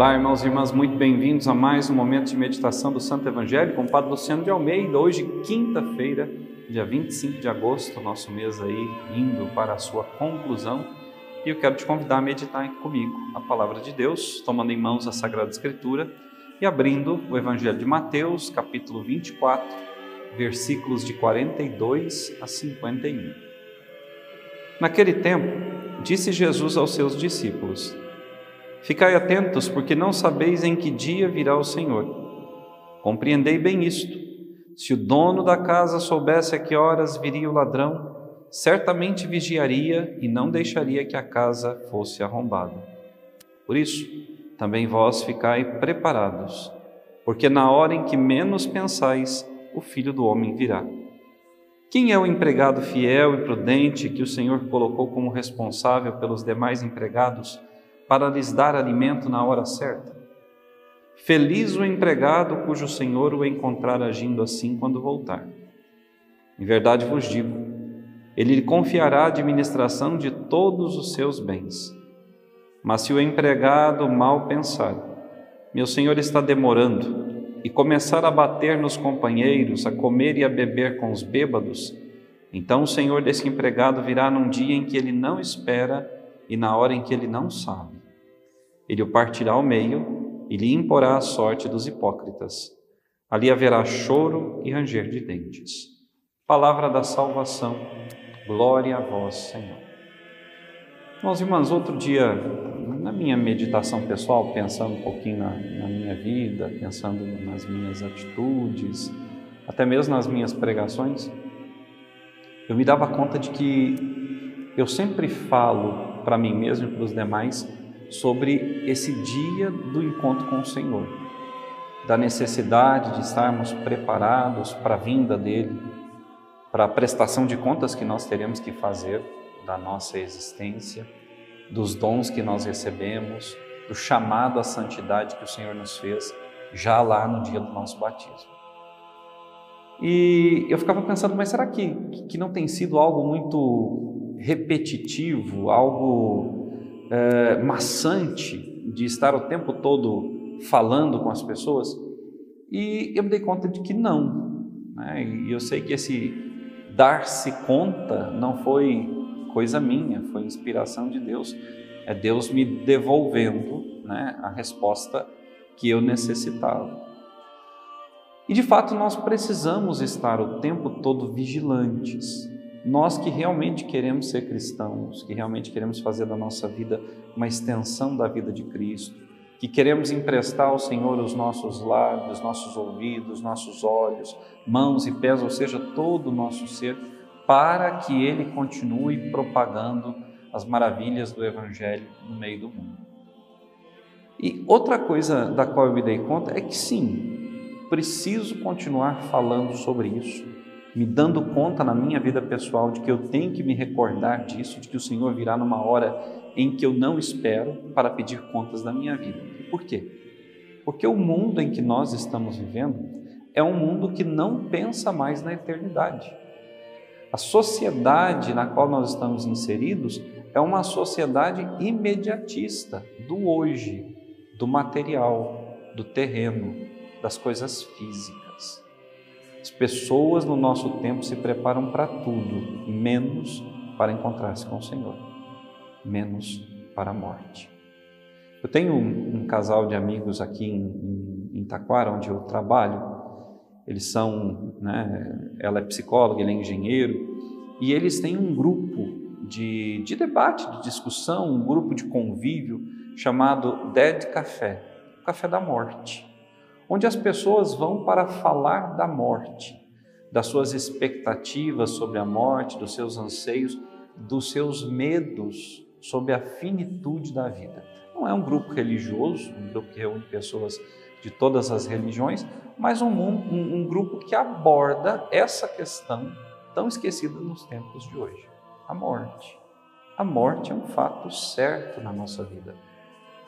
Olá, irmãos e irmãs, muito bem-vindos a mais um momento de meditação do Santo Evangelho com o Padre Luciano de Almeida. Hoje, quinta-feira, dia 25 de agosto, nosso mês aí indo para a sua conclusão. E eu quero te convidar a meditar comigo a palavra de Deus, tomando em mãos a Sagrada Escritura e abrindo o Evangelho de Mateus, capítulo 24, versículos de 42 a 51. Naquele tempo, disse Jesus aos seus discípulos: Ficai atentos, porque não sabeis em que dia virá o Senhor. Compreendei bem isto. Se o dono da casa soubesse a que horas viria o ladrão, certamente vigiaria e não deixaria que a casa fosse arrombada. Por isso, também vós ficai preparados, porque na hora em que menos pensais, o filho do homem virá. Quem é o empregado fiel e prudente que o Senhor colocou como responsável pelos demais empregados? Para lhes dar alimento na hora certa. Feliz o empregado cujo senhor o encontrar agindo assim quando voltar. Em verdade vos digo, ele lhe confiará a administração de todos os seus bens. Mas se o empregado mal pensar, meu senhor está demorando, e começar a bater nos companheiros, a comer e a beber com os bêbados, então o senhor desse empregado virá num dia em que ele não espera e na hora em que ele não sabe ele o partirá ao meio e lhe imporá a sorte dos hipócritas. Ali haverá choro e ranger de dentes. Palavra da salvação, glória a vós, Senhor. Irmãos, outro dia, na minha meditação pessoal, pensando um pouquinho na, na minha vida, pensando nas minhas atitudes, até mesmo nas minhas pregações, eu me dava conta de que eu sempre falo para mim mesmo e para os demais sobre esse dia do encontro com o Senhor, da necessidade de estarmos preparados para a vinda dele, para a prestação de contas que nós teremos que fazer da nossa existência, dos dons que nós recebemos, do chamado à santidade que o Senhor nos fez já lá no dia do nosso batismo. E eu ficava pensando, mas será que, que não tem sido algo muito repetitivo, algo é, maçante de estar o tempo todo falando com as pessoas? E eu me dei conta de que não. Né? E eu sei que esse dar-se conta não foi coisa minha, foi inspiração de Deus. É Deus me devolvendo né, a resposta que eu necessitava. E de fato nós precisamos estar o tempo todo vigilantes, nós que realmente queremos ser cristãos, que realmente queremos fazer da nossa vida uma extensão da vida de Cristo, que queremos emprestar ao Senhor os nossos lábios, nossos ouvidos, nossos olhos, mãos e pés, ou seja, todo o nosso ser, para que Ele continue propagando as maravilhas do Evangelho no meio do mundo. E outra coisa da qual eu me dei conta é que sim, preciso continuar falando sobre isso me dando conta na minha vida pessoal de que eu tenho que me recordar disso, de que o Senhor virá numa hora em que eu não espero para pedir contas da minha vida. Por quê? Porque o mundo em que nós estamos vivendo é um mundo que não pensa mais na eternidade. A sociedade na qual nós estamos inseridos é uma sociedade imediatista do hoje, do material, do terreno, das coisas físicas. As pessoas no nosso tempo se preparam para tudo, menos para encontrar-se com o Senhor, menos para a morte. Eu tenho um, um casal de amigos aqui em, em, Taquara, onde eu trabalho. Eles são, né, ela é psicóloga, ele é engenheiro, e eles têm um grupo de, de debate, de discussão, um grupo de convívio chamado Dead Café, Café da Morte onde as pessoas vão para falar da morte, das suas expectativas sobre a morte, dos seus anseios, dos seus medos sobre a finitude da vida. Não é um grupo religioso, um grupo que reúne pessoas de todas as religiões, mas um, um, um grupo que aborda essa questão tão esquecida nos tempos de hoje: a morte. A morte é um fato certo na nossa vida.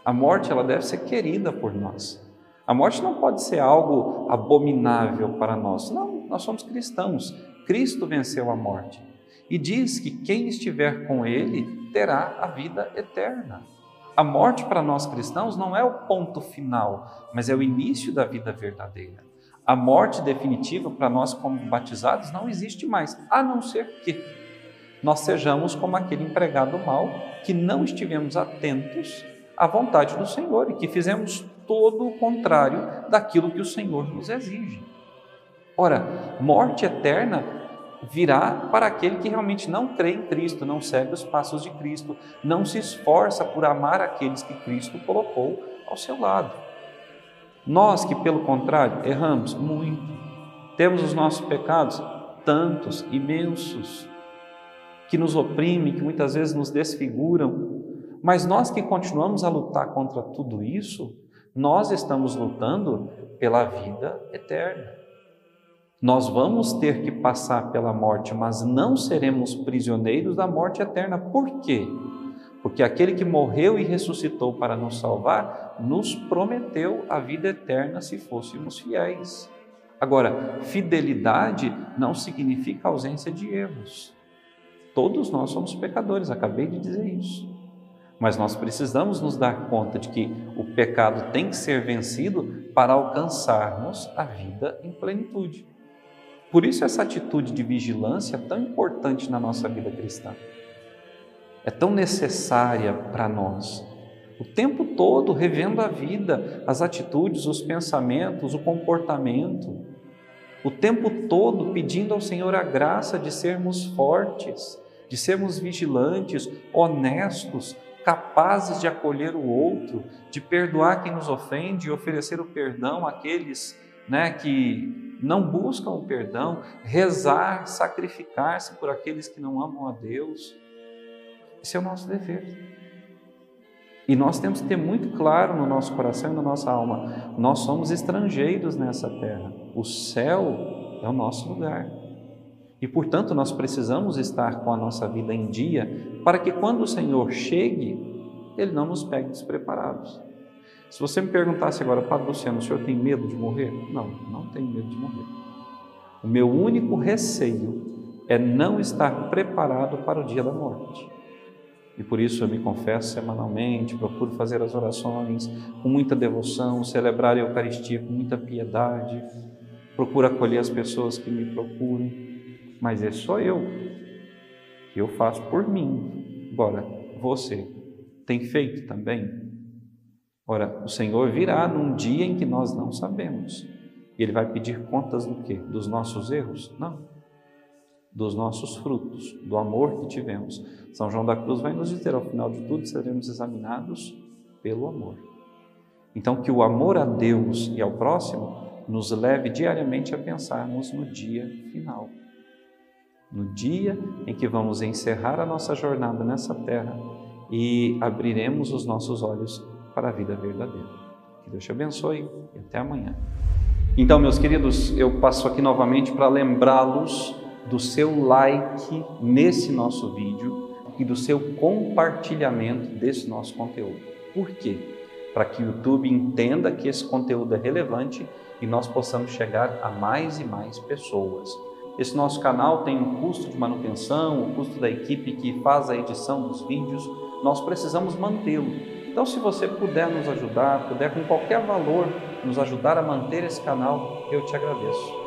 A morte ela deve ser querida por nós. A morte não pode ser algo abominável para nós. Não, nós somos cristãos. Cristo venceu a morte e diz que quem estiver com Ele terá a vida eterna. A morte para nós cristãos não é o ponto final, mas é o início da vida verdadeira. A morte definitiva para nós como batizados não existe mais, a não ser que nós sejamos como aquele empregado mal que não estivemos atentos à vontade do Senhor e que fizemos todo o contrário daquilo que o Senhor nos exige. Ora, morte eterna virá para aquele que realmente não crê em Cristo, não segue os passos de Cristo, não se esforça por amar aqueles que Cristo colocou ao seu lado. Nós que, pelo contrário, erramos muito, temos os nossos pecados tantos, imensos, que nos oprimem, que muitas vezes nos desfiguram, mas nós que continuamos a lutar contra tudo isso, nós estamos lutando pela vida eterna. Nós vamos ter que passar pela morte, mas não seremos prisioneiros da morte eterna. Por quê? Porque aquele que morreu e ressuscitou para nos salvar, nos prometeu a vida eterna se fôssemos fiéis. Agora, fidelidade não significa ausência de erros. Todos nós somos pecadores, acabei de dizer isso. Mas nós precisamos nos dar conta de que o pecado tem que ser vencido para alcançarmos a vida em plenitude. Por isso, essa atitude de vigilância é tão importante na nossa vida cristã. É tão necessária para nós. O tempo todo revendo a vida, as atitudes, os pensamentos, o comportamento. O tempo todo pedindo ao Senhor a graça de sermos fortes, de sermos vigilantes, honestos, capazes de acolher o outro, de perdoar quem nos ofende e oferecer o perdão àqueles né, que não buscam o perdão, rezar, sacrificar-se por aqueles que não amam a Deus. Esse é o nosso dever. E nós temos que ter muito claro no nosso coração e na nossa alma: nós somos estrangeiros nessa terra. O céu é o nosso lugar. E, portanto, nós precisamos estar com a nossa vida em dia para que, quando o Senhor chegue, Ele não nos pegue despreparados. Se você me perguntasse agora, Padre Luciano, o senhor tem medo de morrer? Não, não tenho medo de morrer. O meu único receio é não estar preparado para o dia da morte. E por isso eu me confesso semanalmente, procuro fazer as orações com muita devoção, celebrar a Eucaristia com muita piedade, procuro acolher as pessoas que me procuram, mas é só eu que eu faço por mim. Agora, você tem feito também? Ora, o Senhor virá num dia em que nós não sabemos. E Ele vai pedir contas do quê? Dos nossos erros? Não. Dos nossos frutos, do amor que tivemos. São João da Cruz vai nos dizer, ao final de tudo, seremos examinados pelo amor. Então, que o amor a Deus e ao próximo nos leve diariamente a pensarmos no dia final. No dia em que vamos encerrar a nossa jornada nessa terra e abriremos os nossos olhos para a vida verdadeira. Que Deus te abençoe e até amanhã. Então, meus queridos, eu passo aqui novamente para lembrá-los do seu like nesse nosso vídeo e do seu compartilhamento desse nosso conteúdo. Por quê? Para que o YouTube entenda que esse conteúdo é relevante e nós possamos chegar a mais e mais pessoas. Esse nosso canal tem um custo de manutenção, o custo da equipe que faz a edição dos vídeos, nós precisamos mantê-lo. Então, se você puder nos ajudar, puder com qualquer valor nos ajudar a manter esse canal, eu te agradeço.